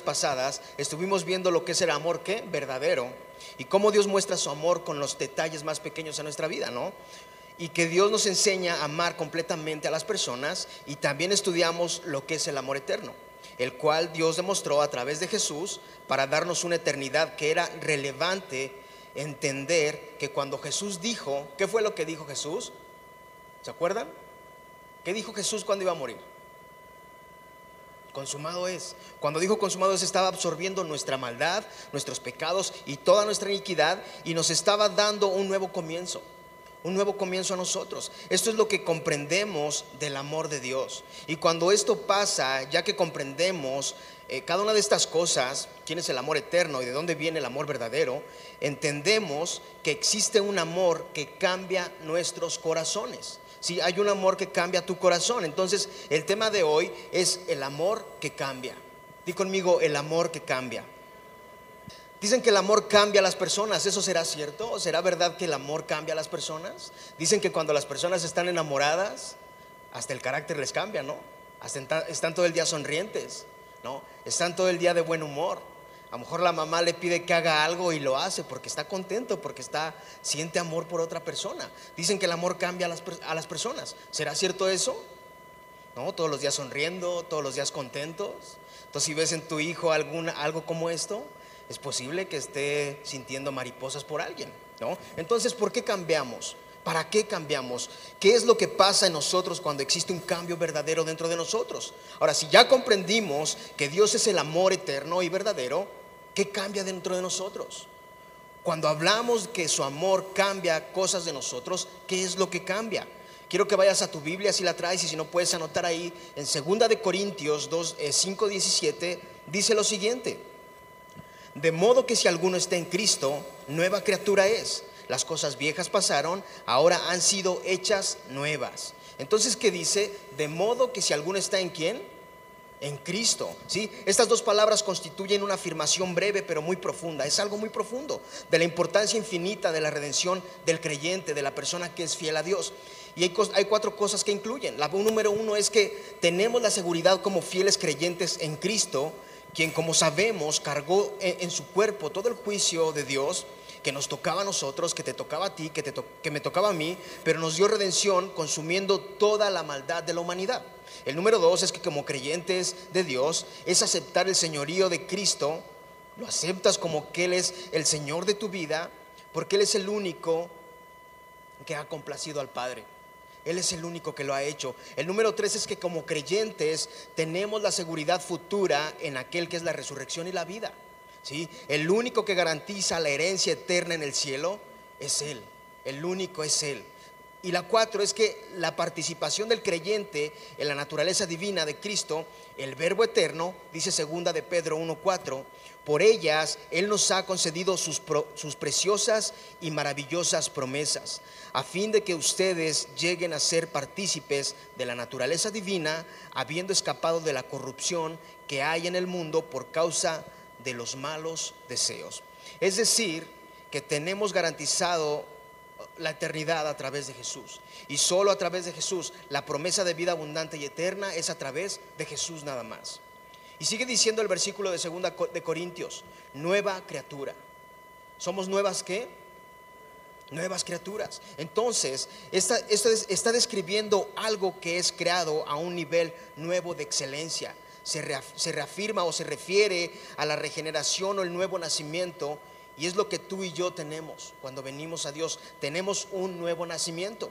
pasadas estuvimos viendo lo que es el amor que verdadero y cómo Dios muestra su amor con los detalles más pequeños en nuestra vida, ¿no? Y que Dios nos enseña a amar completamente a las personas y también estudiamos lo que es el amor eterno, el cual Dios demostró a través de Jesús para darnos una eternidad que era relevante entender que cuando Jesús dijo, ¿qué fue lo que dijo Jesús? ¿Se acuerdan? ¿Qué dijo Jesús cuando iba a morir? Consumado es. Cuando dijo consumado es, estaba absorbiendo nuestra maldad, nuestros pecados y toda nuestra iniquidad y nos estaba dando un nuevo comienzo. Un nuevo comienzo a nosotros. Esto es lo que comprendemos del amor de Dios. Y cuando esto pasa, ya que comprendemos eh, cada una de estas cosas, quién es el amor eterno y de dónde viene el amor verdadero, entendemos que existe un amor que cambia nuestros corazones. Si hay un amor que cambia tu corazón. Entonces, el tema de hoy es el amor que cambia. Di conmigo, el amor que cambia. Dicen que el amor cambia a las personas. ¿Eso será cierto? ¿Será verdad que el amor cambia a las personas? Dicen que cuando las personas están enamoradas, hasta el carácter les cambia, ¿no? Hasta están todo el día sonrientes. ¿no? Están todo el día de buen humor. A lo mejor la mamá le pide que haga algo y lo hace porque está contento, porque está, siente amor por otra persona. Dicen que el amor cambia a las, personas. ¿Será cierto eso? ¿No? Todos los días sonriendo, todos los días contentos. Entonces, si ves en tu hijo alguna, algo como esto, es posible que esté sintiendo mariposas por alguien, ¿no? Entonces, ¿por qué cambiamos? ¿Para qué cambiamos? ¿Qué es lo que pasa en nosotros cuando existe un cambio verdadero dentro de nosotros? Ahora, si ya comprendimos que Dios es el amor eterno y verdadero, ¿qué cambia dentro de nosotros? Cuando hablamos que su amor cambia cosas de nosotros, ¿qué es lo que cambia? Quiero que vayas a tu Biblia si la traes y si no puedes anotar ahí en 2 de Corintios 2, 5, 17 dice lo siguiente: De modo que si alguno está en Cristo, nueva criatura es las cosas viejas pasaron, ahora han sido hechas nuevas. Entonces, ¿qué dice? De modo que si alguno está en quién? En Cristo. ¿sí? Estas dos palabras constituyen una afirmación breve pero muy profunda. Es algo muy profundo de la importancia infinita de la redención del creyente, de la persona que es fiel a Dios. Y hay, cuatro cosas que incluyen. La número uno es que tenemos la seguridad como fieles creyentes en Cristo, quien como sabemos cargó en su cuerpo todo el juicio de Dios que nos tocaba a nosotros, que te tocaba a ti, que me tocaba a mí, pero nos dio redención consumiendo toda la maldad de la humanidad. El número dos es que como creyentes de Dios es aceptar el señorío de Cristo, lo aceptas como que Él es el Señor de tu vida, porque Él es el único que ha complacido al Padre. Él es el único que lo ha hecho. El número tres es que como creyentes tenemos la seguridad futura en aquel que es la resurrección y la vida. ¿sí? El único que garantiza la herencia eterna en el cielo es Él. El único es Él. Y la cuatro es que la participación del creyente en la naturaleza divina de Cristo, el Verbo eterno, dice segunda de Pedro 1.4, por ellas Él nos ha concedido sus, sus preciosas y maravillosas promesas, a fin de que ustedes lleguen a ser partícipes de la naturaleza divina, habiendo escapado de la corrupción que hay en el mundo por causa de de los malos deseos. Es decir, que tenemos garantizado la eternidad a través de Jesús. Y solo a través de Jesús, la promesa de vida abundante y eterna es a través de Jesús nada más. Y sigue diciendo el versículo de 2 de Corintios, nueva criatura. ¿Somos nuevas qué? Nuevas criaturas. Entonces, esta, está describiendo algo que es creado a un nivel nuevo de excelencia se reafirma o se refiere a la regeneración o el nuevo nacimiento. Y es lo que tú y yo tenemos cuando venimos a Dios. Tenemos un nuevo nacimiento.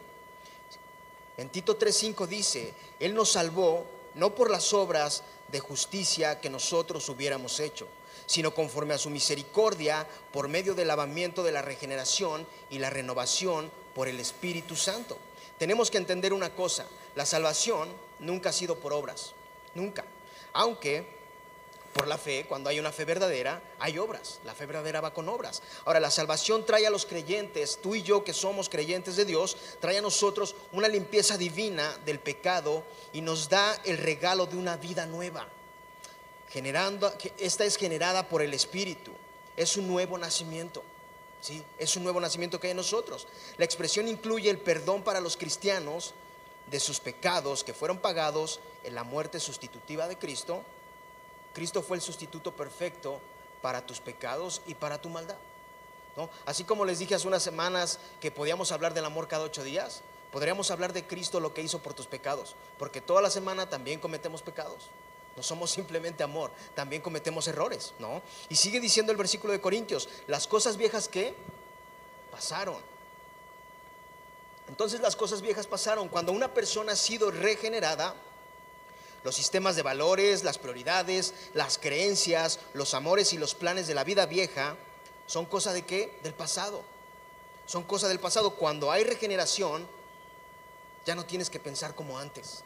En Tito 3:5 dice, Él nos salvó no por las obras de justicia que nosotros hubiéramos hecho, sino conforme a su misericordia por medio del lavamiento de la regeneración y la renovación por el Espíritu Santo. Tenemos que entender una cosa, la salvación nunca ha sido por obras, nunca. Aunque por la fe, cuando hay una fe verdadera, hay obras. La fe verdadera va con obras. Ahora, la salvación trae a los creyentes, tú y yo que somos creyentes de Dios, trae a nosotros una limpieza divina del pecado y nos da el regalo de una vida nueva. Generando, esta es generada por el Espíritu. Es un nuevo nacimiento. ¿sí? Es un nuevo nacimiento que hay en nosotros. La expresión incluye el perdón para los cristianos de sus pecados que fueron pagados en la muerte sustitutiva de Cristo Cristo fue el sustituto perfecto para tus pecados y para tu maldad. ¿no? Así como les dije hace unas semanas que podíamos hablar del amor cada ocho días, podríamos hablar de Cristo lo que hizo por tus pecados, porque toda la semana también cometemos pecados. No somos simplemente amor, también cometemos errores, ¿no? Y sigue diciendo el versículo de Corintios, las cosas viejas que pasaron. Entonces las cosas viejas pasaron. Cuando una persona ha sido regenerada, los sistemas de valores, las prioridades, las creencias, los amores y los planes de la vida vieja son cosa de qué? Del pasado. Son cosa del pasado. Cuando hay regeneración, ya no tienes que pensar como antes.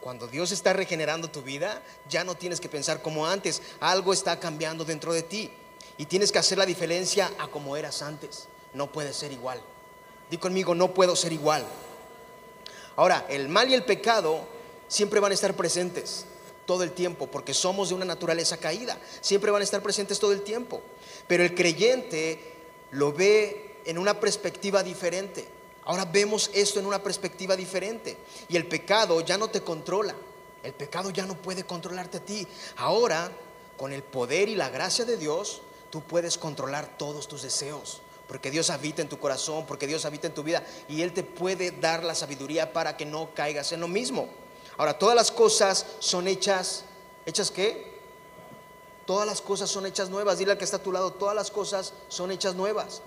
Cuando Dios está regenerando tu vida, ya no tienes que pensar como antes. Algo está cambiando dentro de ti. Y tienes que hacer la diferencia a como eras antes. No puedes ser igual. Di conmigo, no puedo ser igual. Ahora, el mal y el pecado siempre van a estar presentes todo el tiempo, porque somos de una naturaleza caída, siempre van a estar presentes todo el tiempo. Pero el creyente lo ve en una perspectiva diferente. Ahora vemos esto en una perspectiva diferente. Y el pecado ya no te controla. El pecado ya no puede controlarte a ti. Ahora, con el poder y la gracia de Dios, tú puedes controlar todos tus deseos. Porque Dios habita en tu corazón, porque Dios habita en tu vida. Y Él te puede dar la sabiduría para que no caigas en lo mismo. Ahora, todas las cosas son hechas, ¿hechas qué? Todas las cosas son hechas nuevas. Dile al que está a tu lado, todas las cosas son hechas nuevas.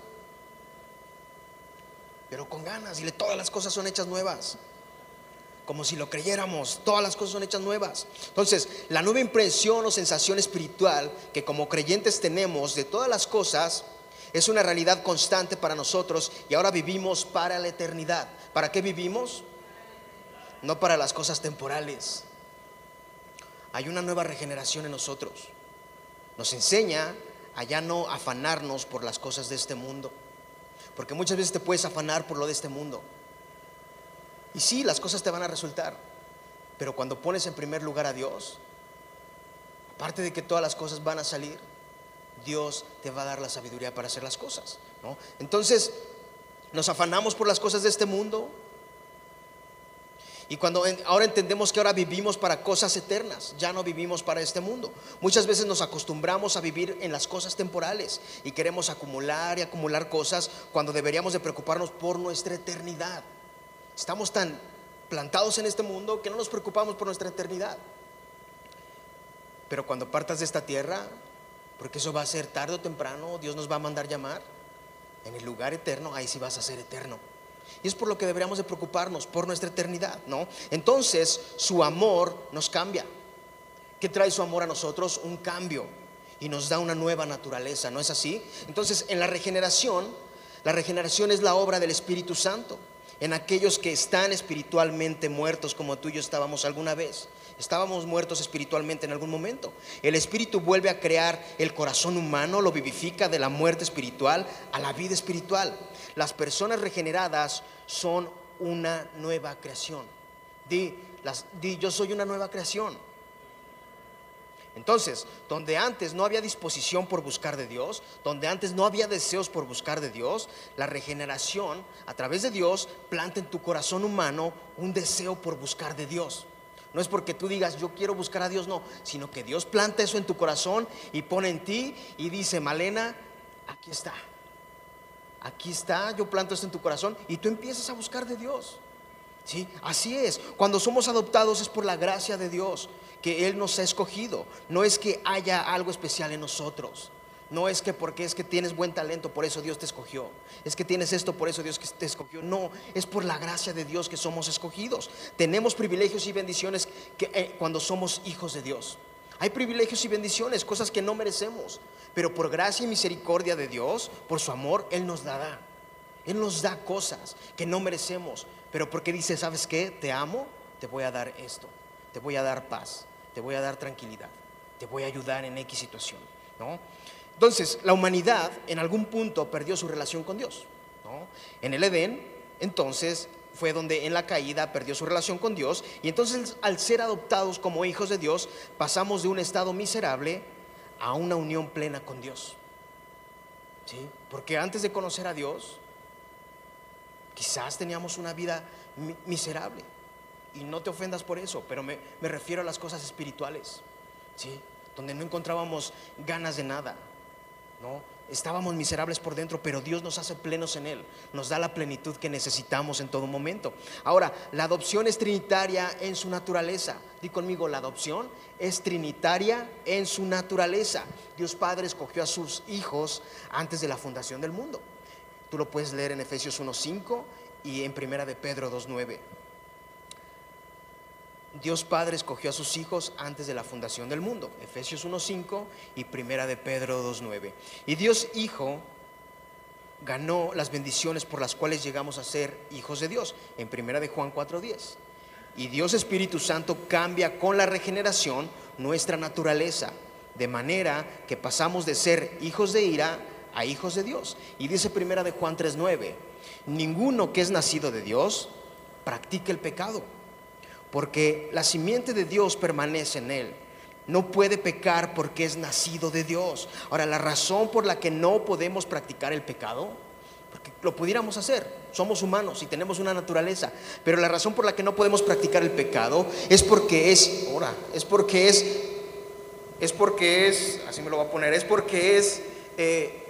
Pero con ganas, dile, todas las cosas son hechas nuevas. Como si lo creyéramos, todas las cosas son hechas nuevas. Entonces, la nueva impresión o sensación espiritual que como creyentes tenemos de todas las cosas es una realidad constante para nosotros y ahora vivimos para la eternidad. ¿Para qué vivimos? No para las cosas temporales. Hay una nueva regeneración en nosotros. Nos enseña a ya no afanarnos por las cosas de este mundo. Porque muchas veces te puedes afanar por lo de este mundo. Y sí, las cosas te van a resultar. Pero cuando pones en primer lugar a Dios, aparte de que todas las cosas van a salir, Dios te va a dar la sabiduría para hacer las cosas. Entonces, nos afanamos por las cosas de este mundo, y cuando ahora entendemos que ahora vivimos para cosas eternas, ya no vivimos para este mundo. Muchas veces nos acostumbramos a vivir en las cosas temporales y queremos acumular y acumular cosas cuando deberíamos de preocuparnos por nuestra eternidad. Estamos tan plantados en este mundo que no nos preocupamos por nuestra eternidad. Pero cuando partas de esta tierra, porque eso va a ser tarde o temprano, Dios nos va a mandar llamar, en el lugar eterno, ahí sí vas a ser eterno. Y es por lo que deberíamos de preocuparnos, por nuestra eternidad, ¿no? Entonces, su amor nos cambia. ¿Qué trae su amor a nosotros? Un cambio y nos da una nueva naturaleza, ¿no es así? Entonces, en la regeneración, la regeneración es la obra del Espíritu Santo en aquellos que están espiritualmente muertos como tú y yo estábamos alguna vez. Estábamos muertos espiritualmente en algún momento. El Espíritu vuelve a crear el corazón humano, lo vivifica de la muerte espiritual a la vida espiritual. Las personas regeneradas son una nueva creación. Di, yo soy una nueva creación. Entonces, donde antes no había disposición por buscar de Dios, donde antes no había deseos por buscar de Dios, la regeneración a través de Dios planta en tu corazón humano un deseo por buscar de Dios. No es porque tú digas, yo quiero buscar a Dios, no, sino que Dios planta eso en tu corazón y pone en ti y dice, Malena, aquí está. Aquí está, yo planto esto en tu corazón y tú empiezas a buscar de Dios. ¿Sí? Así es. Cuando somos adoptados es por la gracia de Dios que Él nos ha escogido. No es que haya algo especial en nosotros. No es que porque es que tienes buen talento, por eso Dios te escogió. Es que tienes esto, por eso Dios te escogió. No, es por la gracia de Dios que somos escogidos. Tenemos privilegios y bendiciones que, eh, cuando somos hijos de Dios. Hay privilegios y bendiciones, cosas que no merecemos. Pero por gracia y misericordia de Dios, por su amor, Él nos da. Él nos da cosas que no merecemos. Pero porque dice, ¿sabes qué? Te amo, te voy a dar esto. Te voy a dar paz. Te voy a dar tranquilidad. Te voy a ayudar en X situación. ¿no? Entonces, la humanidad en algún punto perdió su relación con Dios. En el Edén, entonces, fue donde en la caída perdió su relación con Dios. Y entonces, al ser adoptados como hijos de Dios, pasamos de un estado miserable a una unión plena con Dios. ¿Sí? Porque antes de conocer a Dios, quizás teníamos una vida miserable. Y no te ofendas por eso, pero me, me refiero a las cosas espirituales. ¿Sí? donde no encontrábamos ganas de nada, ¿no? Estábamos miserables por dentro, pero Dios nos hace plenos en Él, nos da la plenitud que necesitamos en todo momento. Ahora, la adopción es trinitaria en su naturaleza. Di conmigo, la adopción es trinitaria en su naturaleza. Dios Padre escogió a sus hijos antes de la fundación del mundo. Tú lo puedes leer en Efesios 1.5 y en Primera de Pedro 2.9. Dios Padre escogió a sus hijos antes de la fundación del mundo. Efesios 1.5 y Primera de Pedro 2.9. Y Dios Hijo ganó las bendiciones por las cuales llegamos a ser hijos de Dios. En Primera de Juan 4.10. Y Dios Espíritu Santo cambia con la regeneración nuestra naturaleza, de manera que pasamos de ser hijos de ira a hijos de Dios. Y dice Primera de Juan 3.9, ninguno que es nacido de Dios practica el pecado porque la simiente de Dios permanece en él. No puede pecar porque es nacido de Dios. Ahora, la razón por la que no podemos practicar el pecado, porque lo pudiéramos hacer, somos humanos y tenemos una naturaleza, pero la razón por la que no podemos practicar el pecado es porque es, ahora, es porque es, es porque es, así me lo voy a poner, es porque es eh,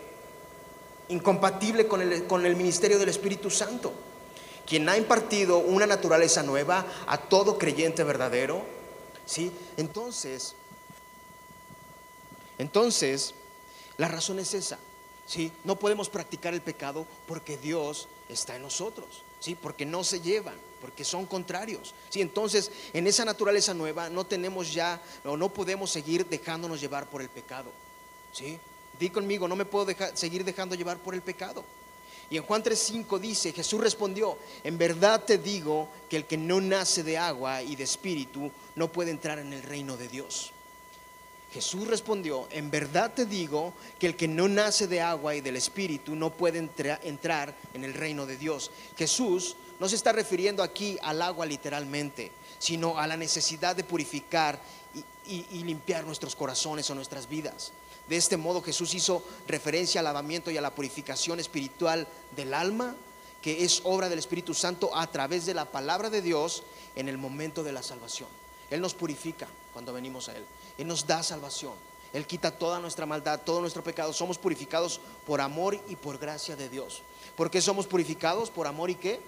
incompatible con el, con el ministerio del Espíritu Santo quien ha impartido una naturaleza nueva a todo creyente verdadero, ¿sí? Entonces, entonces, la razón es esa, ¿sí? No podemos practicar el pecado porque Dios está en nosotros, ¿sí? Porque no se llevan, porque son contrarios, ¿sí? Entonces, en esa naturaleza nueva no tenemos ya, o no podemos seguir dejándonos llevar por el pecado, ¿sí? Di conmigo, no me puedo dejar, seguir dejando llevar por el pecado. Y en Juan 3:5 dice, Jesús respondió, en verdad te digo que el que no nace de agua y de espíritu no puede entrar en el reino de Dios. Jesús respondió, en verdad te digo que el que no nace de agua y del espíritu no puede entrar en el reino de Dios. Jesús no se está refiriendo aquí al agua literalmente, sino a la necesidad de purificar y, y limpiar nuestros corazones o nuestras vidas. De este modo Jesús hizo referencia al lavamiento y a la purificación espiritual del alma, que es obra del Espíritu Santo a través de la palabra de Dios en el momento de la salvación. Él nos purifica cuando venimos a Él. Él nos da salvación. Él quita toda nuestra maldad, todo nuestro pecado. Somos purificados por amor y por gracia de Dios. ¿Por qué somos purificados? ¿Por amor y qué?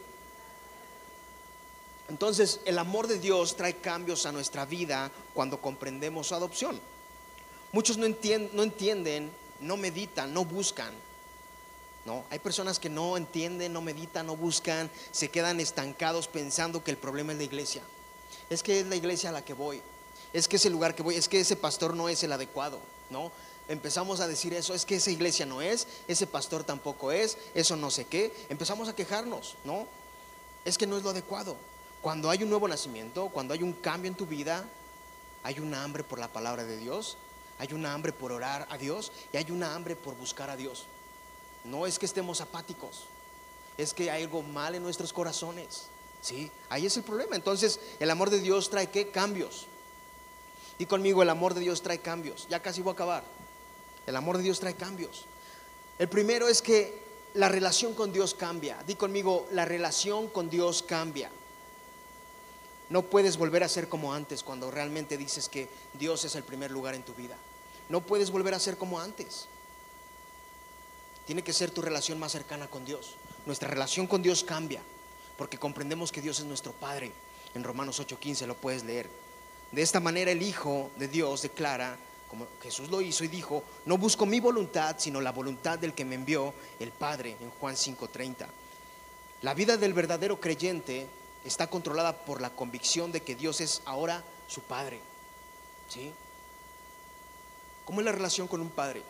Entonces, el amor de Dios trae cambios a nuestra vida cuando comprendemos su adopción. Muchos no entienden, no, entienden, no meditan, no buscan. ¿no? Hay personas que no entienden, no meditan, no buscan, se quedan estancados pensando que el problema es la iglesia. Es que es la iglesia a la que voy. Es que ese lugar que voy, es que ese pastor no es el adecuado, ¿no? Empezamos a decir eso, es que esa iglesia no es, ese pastor tampoco es, eso no sé qué. Empezamos a quejarnos, ¿no? Es que no es lo adecuado. Cuando hay un nuevo nacimiento, cuando hay un cambio en tu vida, hay una hambre por la palabra de Dios, hay una hambre por orar a Dios y hay una hambre por buscar a Dios. No es que estemos apáticos, es que hay algo mal en nuestros corazones. ¿sí? Ahí es el problema. Entonces, el amor de Dios trae qué? Cambios. Y conmigo, el amor de Dios trae cambios. Ya casi voy a acabar. El amor de Dios trae cambios. El primero es que la relación con Dios cambia. Di conmigo, la relación con Dios cambia. No puedes volver a ser como antes cuando realmente dices que Dios es el primer lugar en tu vida. No puedes volver a ser como antes. Tiene que ser tu relación más cercana con Dios. Nuestra relación con Dios cambia porque comprendemos que Dios es nuestro Padre. En Romanos 8:15 lo puedes leer. De esta manera el Hijo de Dios declara, como Jesús lo hizo y dijo, no busco mi voluntad, sino la voluntad del que me envió el Padre, en Juan 5:30. La vida del verdadero creyente está controlada por la convicción de que Dios es ahora su Padre. ¿Sí? ¿Cómo es la relación con un padre?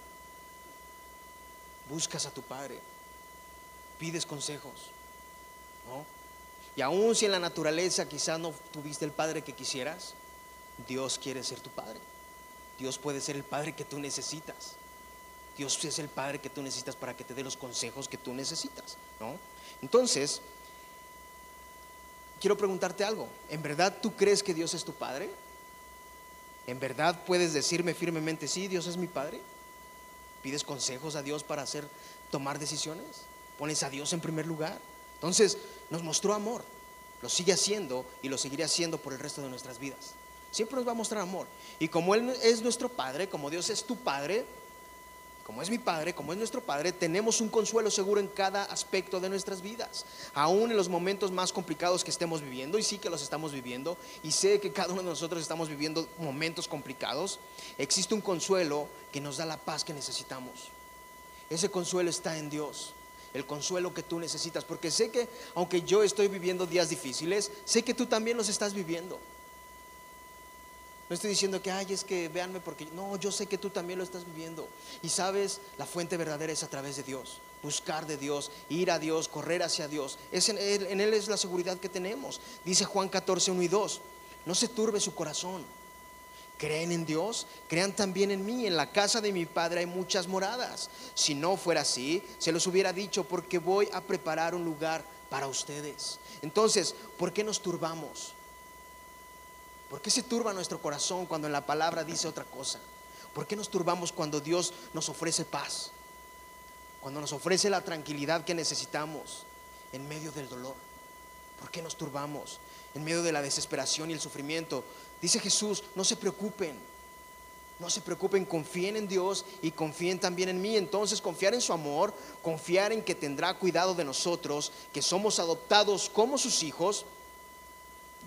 Buscas a tu padre, pides consejos, ¿no? Y aun si en la naturaleza quizás no tuviste el padre que quisieras, Dios quiere ser tu padre. Dios puede ser el padre que tú necesitas. Dios es el padre que tú necesitas para que te dé los consejos que tú necesitas, ¿no? Entonces, quiero preguntarte algo. ¿En verdad tú crees que Dios es tu padre? ¿En verdad puedes decirme firmemente, sí, Dios es mi Padre? ¿Pides consejos a Dios para hacer, tomar decisiones? ¿Pones a Dios en primer lugar? Entonces, nos mostró amor, lo sigue haciendo y lo seguirá haciendo por el resto de nuestras vidas. Siempre nos va a mostrar amor. Y como Él es nuestro Padre, como Dios es tu Padre, como es mi Padre, como es nuestro Padre, tenemos un consuelo seguro en cada aspecto de nuestras vidas, aún en los momentos más complicados que estemos viviendo, y sí que los estamos viviendo, y sé que cada uno de nosotros estamos viviendo momentos complicados, existe un consuelo que nos da la paz que necesitamos. Ese consuelo está en Dios, el consuelo que tú necesitas, porque sé que aunque yo estoy viviendo días difíciles, sé que tú también los estás viviendo. No estoy diciendo que, ay, es que véanme porque... No, yo sé que tú también lo estás viviendo. Y sabes, la fuente verdadera es a través de Dios. Buscar de Dios, ir a Dios, correr hacia Dios. Es en, él, en Él es la seguridad que tenemos. Dice Juan 14, 1 y 2. No se turbe su corazón. Creen en Dios, crean también en mí. En la casa de mi Padre hay muchas moradas. Si no fuera así, se los hubiera dicho porque voy a preparar un lugar para ustedes. Entonces, ¿por qué nos turbamos? ¿Por qué se turba nuestro corazón cuando en la palabra dice otra cosa? ¿Por qué nos turbamos cuando Dios nos ofrece paz? Cuando nos ofrece la tranquilidad que necesitamos en medio del dolor. ¿Por qué nos turbamos en medio de la desesperación y el sufrimiento? Dice Jesús, no se preocupen. No se preocupen, confíen en Dios y confíen también en mí. Entonces confiar en su amor, confiar en que tendrá cuidado de nosotros, que somos adoptados como sus hijos.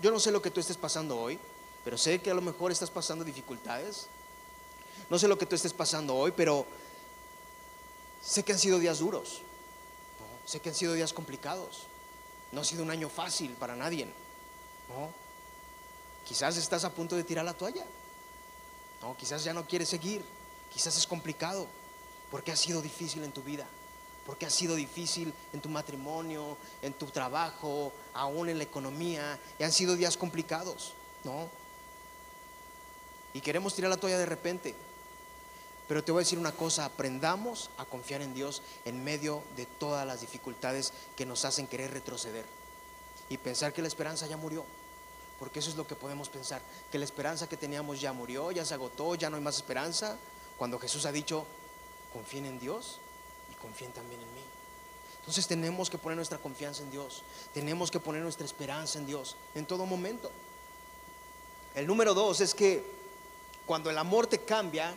Yo no sé lo que tú estés pasando hoy, pero sé que a lo mejor estás pasando dificultades. No sé lo que tú estés pasando hoy, pero sé que han sido días duros. Sé que han sido días complicados. No ha sido un año fácil para nadie. Quizás estás a punto de tirar la toalla. ¿no? Quizás ya no quieres seguir. Quizás es complicado. Porque ha sido difícil en tu vida. Porque ha sido difícil en tu matrimonio, en tu trabajo, aún en la economía. Y han sido días complicados. ¿no? Y queremos tirar la toalla de repente. Pero te voy a decir una cosa, aprendamos a confiar en Dios en medio de todas las dificultades que nos hacen querer retroceder y pensar que la esperanza ya murió. Porque eso es lo que podemos pensar, que la esperanza que teníamos ya murió, ya se agotó, ya no hay más esperanza. Cuando Jesús ha dicho, confíen en Dios y confíen también en mí. Entonces tenemos que poner nuestra confianza en Dios, tenemos que poner nuestra esperanza en Dios en todo momento. El número dos es que cuando el amor te cambia,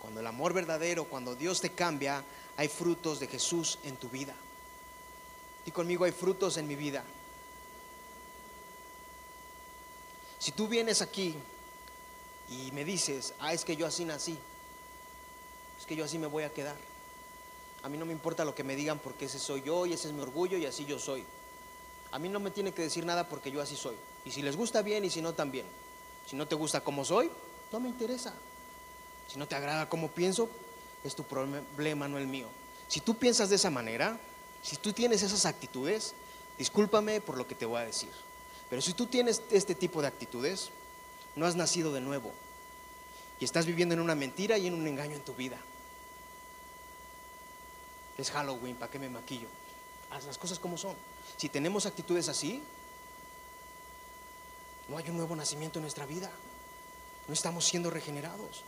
cuando el amor verdadero, cuando Dios te cambia, hay frutos de Jesús en tu vida. Y conmigo hay frutos en mi vida. Si tú vienes aquí y me dices, ah, es que yo así nací, es que yo así me voy a quedar. A mí no me importa lo que me digan porque ese soy yo y ese es mi orgullo y así yo soy. A mí no me tiene que decir nada porque yo así soy. Y si les gusta bien y si no también. Si no te gusta como soy, no me interesa. Si no te agrada como pienso, es tu problema, no el mío. Si tú piensas de esa manera, si tú tienes esas actitudes, discúlpame por lo que te voy a decir. Pero si tú tienes este tipo de actitudes, no has nacido de nuevo. Y estás viviendo en una mentira y en un engaño en tu vida. Es Halloween, ¿para qué me maquillo? Haz las cosas como son. Si tenemos actitudes así, no hay un nuevo nacimiento en nuestra vida no estamos siendo regenerados.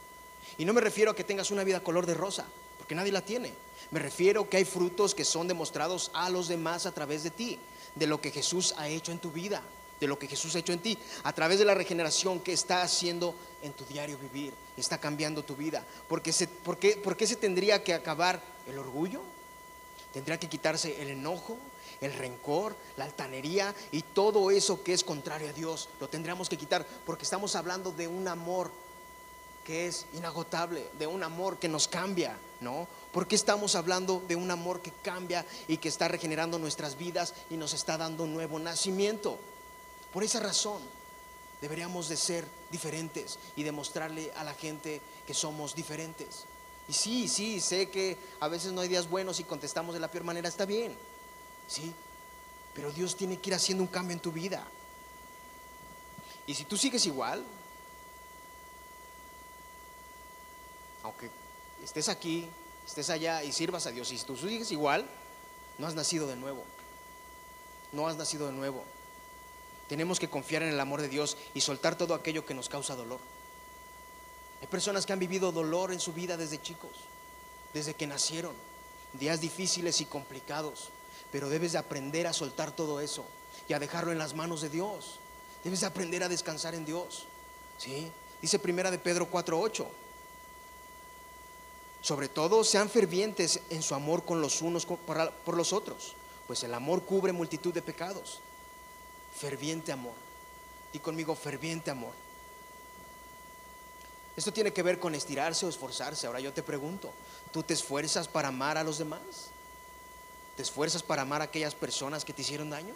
Y no me refiero a que tengas una vida color de rosa, porque nadie la tiene. Me refiero que hay frutos que son demostrados a los demás a través de ti, de lo que Jesús ha hecho en tu vida, de lo que Jesús ha hecho en ti, a través de la regeneración que está haciendo en tu diario vivir, está cambiando tu vida. Porque se, ¿por, qué, ¿Por qué se tendría que acabar el orgullo? Tendría que quitarse el enojo, el rencor, la altanería y todo eso que es contrario a Dios. Lo tendríamos que quitar porque estamos hablando de un amor que es inagotable, de un amor que nos cambia, ¿no? Porque estamos hablando de un amor que cambia y que está regenerando nuestras vidas y nos está dando un nuevo nacimiento. Por esa razón deberíamos de ser diferentes y demostrarle a la gente que somos diferentes. Y sí, sí, sé que a veces no hay días buenos y contestamos de la peor manera, está bien. Sí, pero Dios tiene que ir haciendo un cambio en tu vida. Y si tú sigues igual, aunque estés aquí, estés allá y sirvas a Dios, y si tú sigues igual, no has nacido de nuevo. No has nacido de nuevo. Tenemos que confiar en el amor de Dios y soltar todo aquello que nos causa dolor. Hay personas que han vivido dolor en su vida desde chicos, desde que nacieron, días difíciles y complicados, pero debes de aprender a soltar todo eso y a dejarlo en las manos de Dios. Debes de aprender a descansar en Dios. ¿Sí? Dice primera de Pedro 4:8. Sobre todo, sean fervientes en su amor con los unos por los otros, pues el amor cubre multitud de pecados. Ferviente amor. Y conmigo, ferviente amor. Esto tiene que ver con estirarse o esforzarse. Ahora yo te pregunto, ¿tú te esfuerzas para amar a los demás? ¿Te esfuerzas para amar a aquellas personas que te hicieron daño?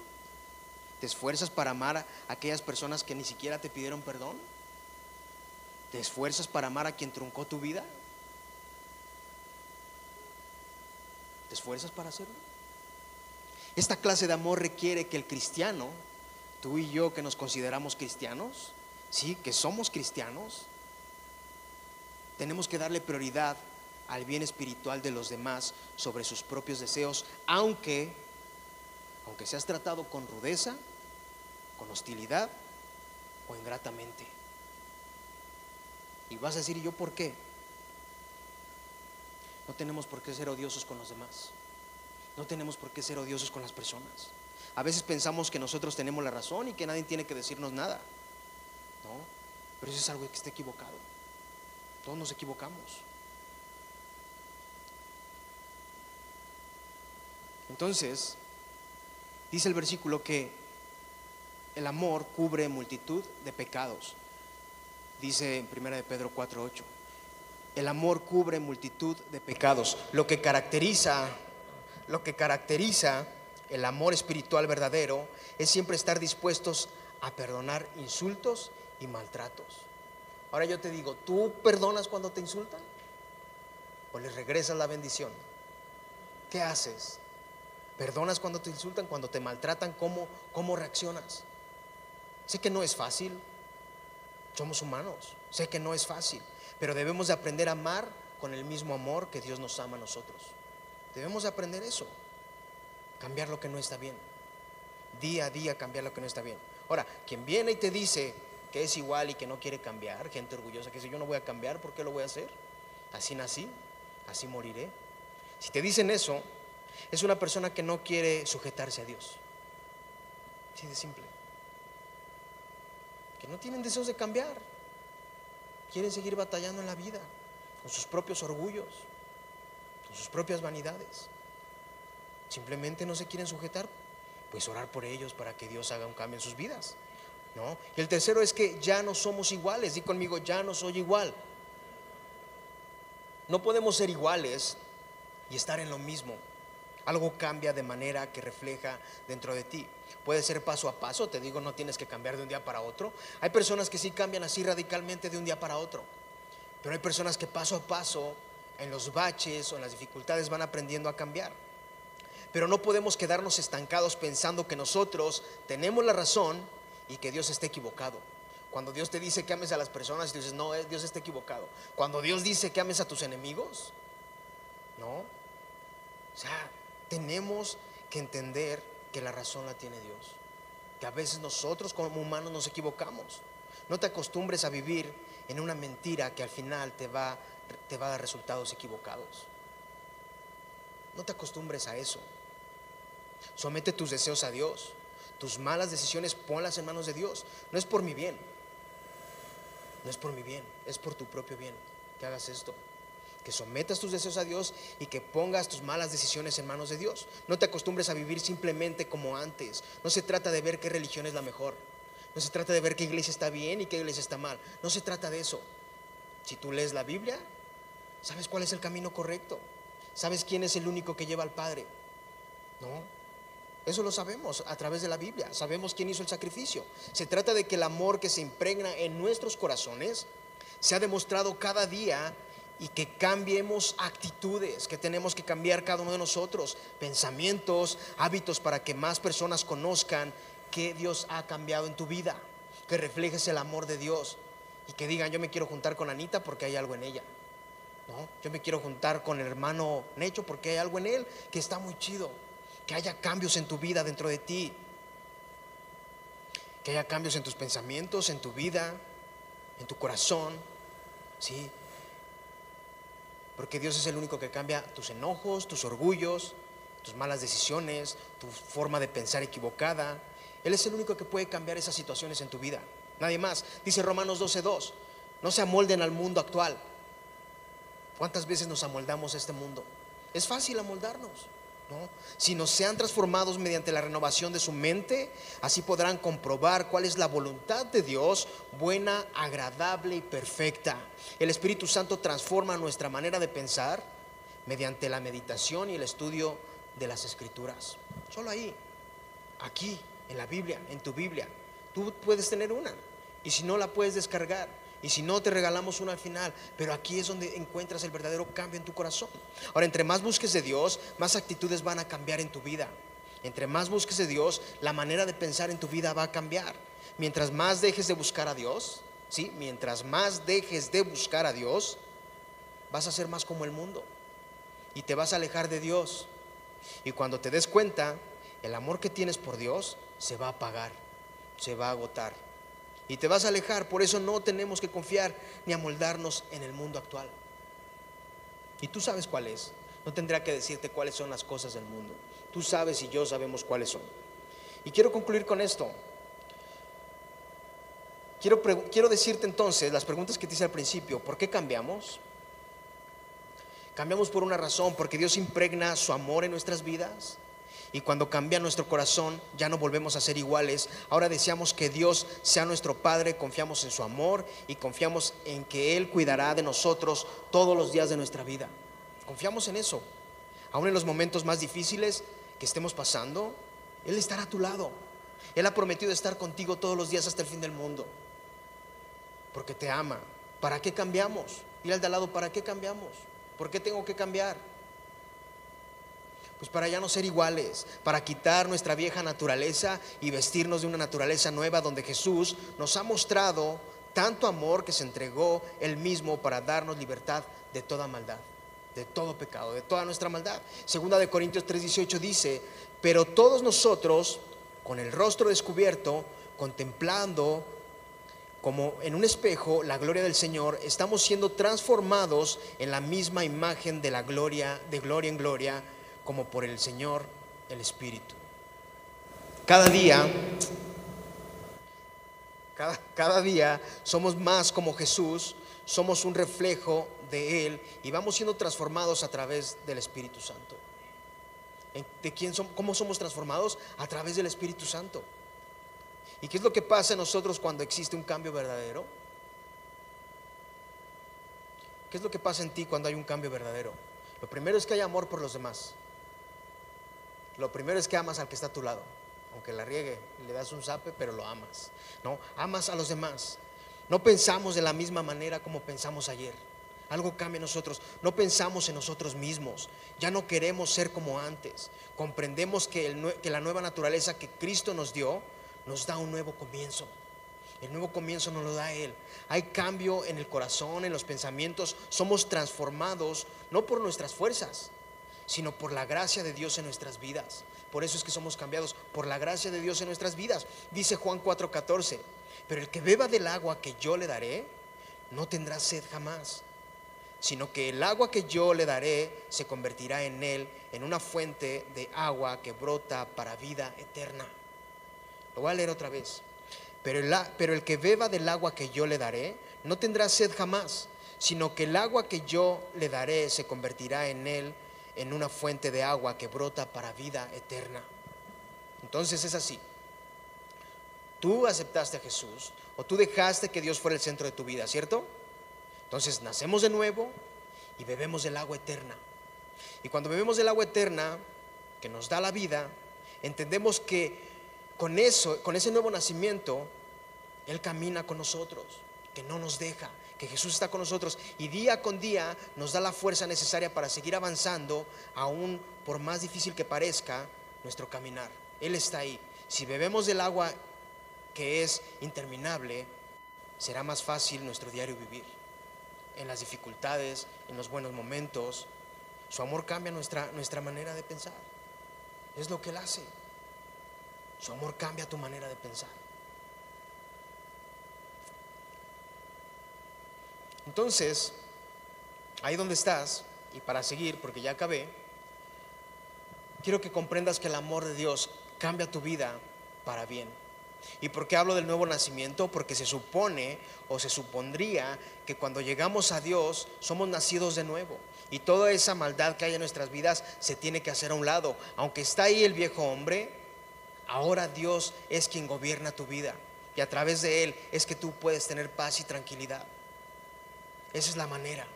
¿Te esfuerzas para amar a aquellas personas que ni siquiera te pidieron perdón? ¿Te esfuerzas para amar a quien truncó tu vida? ¿Te esfuerzas para hacerlo? Esta clase de amor requiere que el cristiano, tú y yo que nos consideramos cristianos, sí, que somos cristianos, tenemos que darle prioridad al bien espiritual de los demás sobre sus propios deseos, aunque aunque seas tratado con rudeza, con hostilidad o ingratamente. Y vas a decir, ¿y yo por qué? No tenemos por qué ser odiosos con los demás. No tenemos por qué ser odiosos con las personas. A veces pensamos que nosotros tenemos la razón y que nadie tiene que decirnos nada. ¿No? Pero eso es algo que está equivocado. Todos nos equivocamos. Entonces, dice el versículo que el amor cubre multitud de pecados. Dice en 1 de Pedro 4:8. El amor cubre multitud de pecados. Lo que caracteriza lo que caracteriza el amor espiritual verdadero es siempre estar dispuestos a perdonar insultos y maltratos. Ahora yo te digo, ¿tú perdonas cuando te insultan? ¿O les regresas la bendición? ¿Qué haces? ¿Perdonas cuando te insultan, cuando te maltratan? ¿Cómo, cómo reaccionas? Sé que no es fácil, somos humanos, sé que no es fácil, pero debemos de aprender a amar con el mismo amor que Dios nos ama a nosotros. Debemos de aprender eso, cambiar lo que no está bien, día a día cambiar lo que no está bien. Ahora, quien viene y te dice que es igual y que no quiere cambiar, gente orgullosa que dice yo no voy a cambiar, ¿por qué lo voy a hacer? Así nací, así moriré. Si te dicen eso, es una persona que no quiere sujetarse a Dios. Así de simple. Que no tienen deseos de cambiar. Quieren seguir batallando en la vida con sus propios orgullos, con sus propias vanidades. Simplemente no se quieren sujetar, pues orar por ellos para que Dios haga un cambio en sus vidas. ¿no? Y el tercero es que ya no somos iguales. Di conmigo, ya no soy igual. No podemos ser iguales y estar en lo mismo. Algo cambia de manera que refleja dentro de ti. Puede ser paso a paso, te digo, no tienes que cambiar de un día para otro. Hay personas que sí cambian así radicalmente de un día para otro. Pero hay personas que paso a paso, en los baches o en las dificultades, van aprendiendo a cambiar. Pero no podemos quedarnos estancados pensando que nosotros tenemos la razón y que Dios esté equivocado. Cuando Dios te dice que ames a las personas y tú dices, no, Dios está equivocado. Cuando Dios dice que ames a tus enemigos, no. O sea, tenemos que entender que la razón la tiene Dios. Que a veces nosotros como humanos nos equivocamos. No te acostumbres a vivir en una mentira que al final te va, te va a dar resultados equivocados. No te acostumbres a eso. Somete tus deseos a Dios. Tus malas decisiones ponlas en manos de Dios. No es por mi bien. No es por mi bien. Es por tu propio bien que hagas esto que sometas tus deseos a Dios y que pongas tus malas decisiones en manos de Dios. No te acostumbres a vivir simplemente como antes. No se trata de ver qué religión es la mejor. No se trata de ver qué iglesia está bien y qué iglesia está mal. No se trata de eso. Si tú lees la Biblia, sabes cuál es el camino correcto. Sabes quién es el único que lleva al Padre. ¿No? Eso lo sabemos a través de la Biblia. Sabemos quién hizo el sacrificio. Se trata de que el amor que se impregna en nuestros corazones se ha demostrado cada día y que cambiemos actitudes, que tenemos que cambiar cada uno de nosotros, pensamientos, hábitos para que más personas conozcan que Dios ha cambiado en tu vida, que reflejes el amor de Dios y que digan, yo me quiero juntar con Anita porque hay algo en ella. ¿No? Yo me quiero juntar con el hermano Necho porque hay algo en él que está muy chido. Que haya cambios en tu vida dentro de ti. Que haya cambios en tus pensamientos, en tu vida, en tu corazón. ¿Sí? Porque Dios es el único que cambia tus enojos, tus orgullos, tus malas decisiones, tu forma de pensar equivocada. Él es el único que puede cambiar esas situaciones en tu vida. nadie más. Dice Romanos 12:2, no se amolden al mundo actual. ¿Cuántas veces nos amoldamos a este mundo? Es fácil amoldarnos, ¿no? Si nos sean transformados mediante la renovación de su mente, así podrán comprobar cuál es la voluntad de Dios, buena, agradable y perfecta. El Espíritu Santo transforma nuestra manera de pensar mediante la meditación y el estudio de las Escrituras. Solo ahí, aquí, en la Biblia, en tu Biblia. Tú puedes tener una y si no la puedes descargar. Y si no, te regalamos una al final. Pero aquí es donde encuentras el verdadero cambio en tu corazón. Ahora, entre más busques de Dios, más actitudes van a cambiar en tu vida. Entre más busques de Dios, la manera de pensar en tu vida va a cambiar. Mientras más dejes de buscar a Dios, ¿sí? Mientras más dejes de buscar a Dios, vas a ser más como el mundo. Y te vas a alejar de Dios. Y cuando te des cuenta, el amor que tienes por Dios se va a apagar, se va a agotar y te vas a alejar. Por eso no tenemos que confiar ni amoldarnos en el mundo actual. Y tú sabes cuál es. No tendría que decirte cuáles son las cosas del mundo. Tú sabes y yo sabemos cuáles son. Y quiero concluir con esto. Quiero, quiero decirte entonces las preguntas que te hice al principio. ¿Por qué cambiamos? Cambiamos por una razón, porque Dios impregna su amor en nuestras vidas. Y cuando cambia nuestro corazón, ya no volvemos a ser iguales. Ahora deseamos que Dios sea nuestro Padre, confiamos en su amor y confiamos en que Él cuidará de nosotros todos los días de nuestra vida. Confiamos en eso. Aún en los momentos más difíciles que estemos pasando, Él estará a tu lado. Él ha prometido estar contigo todos los días hasta el fin del mundo. Porque te ama. ¿Para qué cambiamos? Ir al de al lado, ¿para qué cambiamos? ¿Por qué tengo que cambiar? Pues para ya no ser iguales, para quitar nuestra vieja naturaleza y vestirnos de una naturaleza nueva donde Jesús nos ha mostrado tanto amor que se entregó él mismo para darnos libertad de toda maldad, de todo pecado, de toda nuestra maldad. Segunda de Corintios 3:18 dice, "Pero todos nosotros con el rostro descubierto, contemplando como en un espejo la gloria del Señor, estamos siendo transformados en la misma imagen de la gloria, de gloria en gloria, como por el Señor el Espíritu. Cada día, cada, cada, día somos más como Jesús, somos un reflejo de Él y vamos siendo transformados a través del Espíritu Santo. ¿De quién somos, ¿Cómo somos transformados? A través del Espíritu Santo. ¿Y qué es lo que pasa en nosotros cuando existe un cambio verdadero? ¿Qué es lo que pasa en ti cuando hay un cambio verdadero? Lo primero es que hay amor por los demás. Lo primero es que amas al que está a tu lado, aunque la riegue, le das un zape, pero lo amas. No, amas a los demás. No pensamos de la misma manera como pensamos ayer. Algo cambia en nosotros. No pensamos en nosotros mismos. Ya no queremos ser como antes. Comprendemos que, que la nueva naturaleza que Cristo nos dio nos da un nuevo comienzo. El nuevo comienzo nos lo da Él. Hay cambio en el corazón, en los pensamientos. Somos transformados no por nuestras fuerzas, sino por la gracia de Dios en nuestras vidas. Por eso es que somos cambiados, por la gracia de Dios en nuestras vidas. Dice Juan 4:14, pero el que beba del agua que yo le daré, no tendrá sed jamás, sino que el agua que yo le daré se convertirá en él en una fuente de agua que brota para vida eterna. Lo voy a leer otra vez. Pero el, pero el que beba del agua que yo le daré, no tendrá sed jamás, sino que el agua que yo le daré se convertirá en él en una fuente de agua que brota para vida eterna. Entonces es así. Tú aceptaste a Jesús o tú dejaste que Dios fuera el centro de tu vida, ¿cierto? Entonces nacemos de nuevo y bebemos del agua eterna. Y cuando bebemos del agua eterna que nos da la vida, entendemos que con eso, con ese nuevo nacimiento, Él camina con nosotros, que no nos deja, que Jesús está con nosotros y día con día nos da la fuerza necesaria para seguir avanzando, aún por más difícil que parezca nuestro caminar. Él está ahí. Si bebemos del agua que es interminable, será más fácil nuestro diario vivir. En las dificultades, en los buenos momentos, su amor cambia nuestra, nuestra manera de pensar. Es lo que Él hace. Su amor cambia tu manera de pensar. Entonces, ahí donde estás, y para seguir, porque ya acabé, quiero que comprendas que el amor de Dios cambia tu vida para bien. ¿Y por qué hablo del nuevo nacimiento? Porque se supone o se supondría que cuando llegamos a Dios somos nacidos de nuevo. Y toda esa maldad que hay en nuestras vidas se tiene que hacer a un lado. Aunque está ahí el viejo hombre, ahora Dios es quien gobierna tu vida. Y a través de Él es que tú puedes tener paz y tranquilidad. Esa es la manera.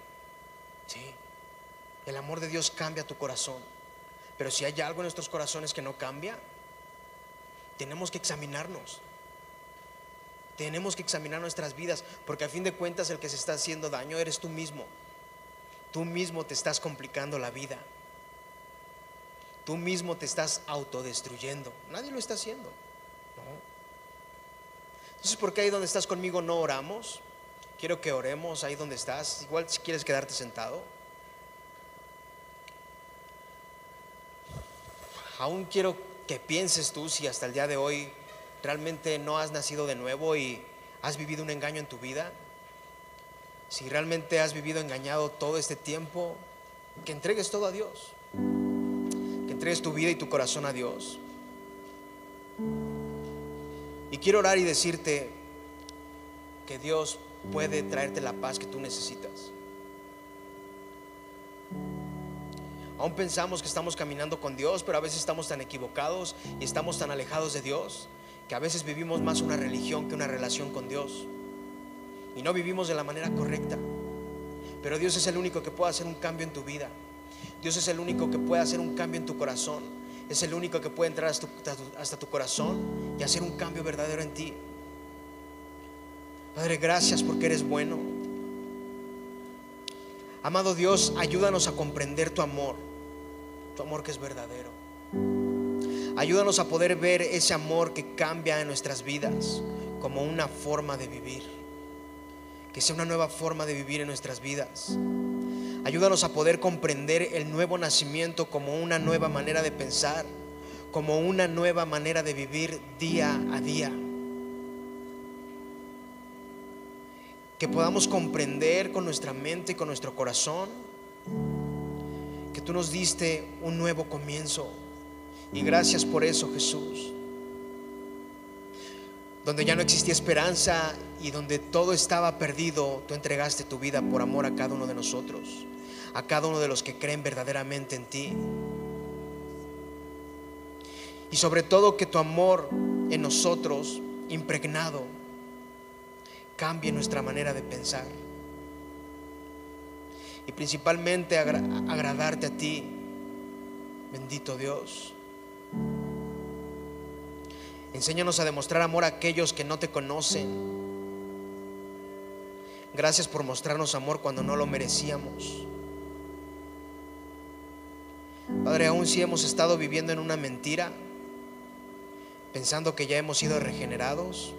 Sí. El amor de Dios cambia tu corazón. Pero si hay algo en nuestros corazones que no cambia, tenemos que examinarnos. Tenemos que examinar nuestras vidas, porque a fin de cuentas el que se está haciendo daño eres tú mismo. Tú mismo te estás complicando la vida. Tú mismo te estás autodestruyendo. Nadie lo está haciendo. Entonces, ¿por qué ahí donde estás conmigo no oramos? Quiero que oremos ahí donde estás. Igual si quieres quedarte sentado. Aún quiero que pienses tú si hasta el día de hoy realmente no has nacido de nuevo y has vivido un engaño en tu vida, si realmente has vivido engañado todo este tiempo, que entregues todo a Dios, que entregues tu vida y tu corazón a Dios. Y quiero orar y decirte que Dios puede traerte la paz que tú necesitas. Aún pensamos que estamos caminando con Dios, pero a veces estamos tan equivocados y estamos tan alejados de Dios que a veces vivimos más una religión que una relación con Dios. Y no vivimos de la manera correcta. Pero Dios es el único que puede hacer un cambio en tu vida. Dios es el único que puede hacer un cambio en tu corazón. Es el único que puede entrar hasta tu, corazón y hacer un cambio verdadero en ti. Padre, gracias porque eres bueno. Amado Dios, ayúdanos a comprender tu amor, tu amor que es verdadero. Ayúdanos a poder ver ese amor que cambia en nuestras vidas como una forma de vivir. Que sea una nueva forma de vivir en nuestras vidas. Ayúdanos a poder comprender el nuevo nacimiento como una nueva manera de pensar, como una nueva manera de vivir día a día. Que podamos comprender con nuestra mente y con nuestro corazón que tú nos diste un nuevo comienzo y gracias por eso, Jesús. Donde ya no existía esperanza y donde todo estaba perdido, tú entregaste tu vida por amor a cada uno de nosotros, a cada uno de los que creen verdaderamente en ti. Y sobre todo que tu amor en nosotros, impregnado, cambie nuestra manera de pensar. Y principalmente agradarte a ti, bendito Dios. Enséñanos a demostrar amor a aquellos que no te conocen. Gracias por mostrarnos amor cuando no lo merecíamos. Padre, aún si hemos estado viviendo en una mentira, pensando que ya hemos sido regenerados,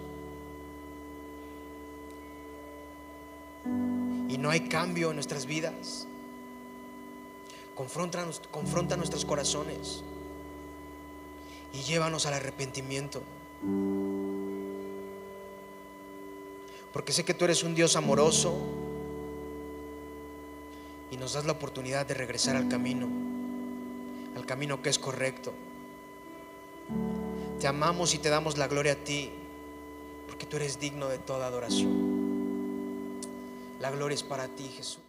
no hay cambio en nuestras vidas, confronta, confronta nuestros corazones y llévanos al arrepentimiento. Porque sé que tú eres un Dios amoroso y nos das la oportunidad de regresar al camino, al camino que es correcto. Te amamos y te damos la gloria a ti, porque tú eres digno de toda adoración. La gloria es para ti, Jesús.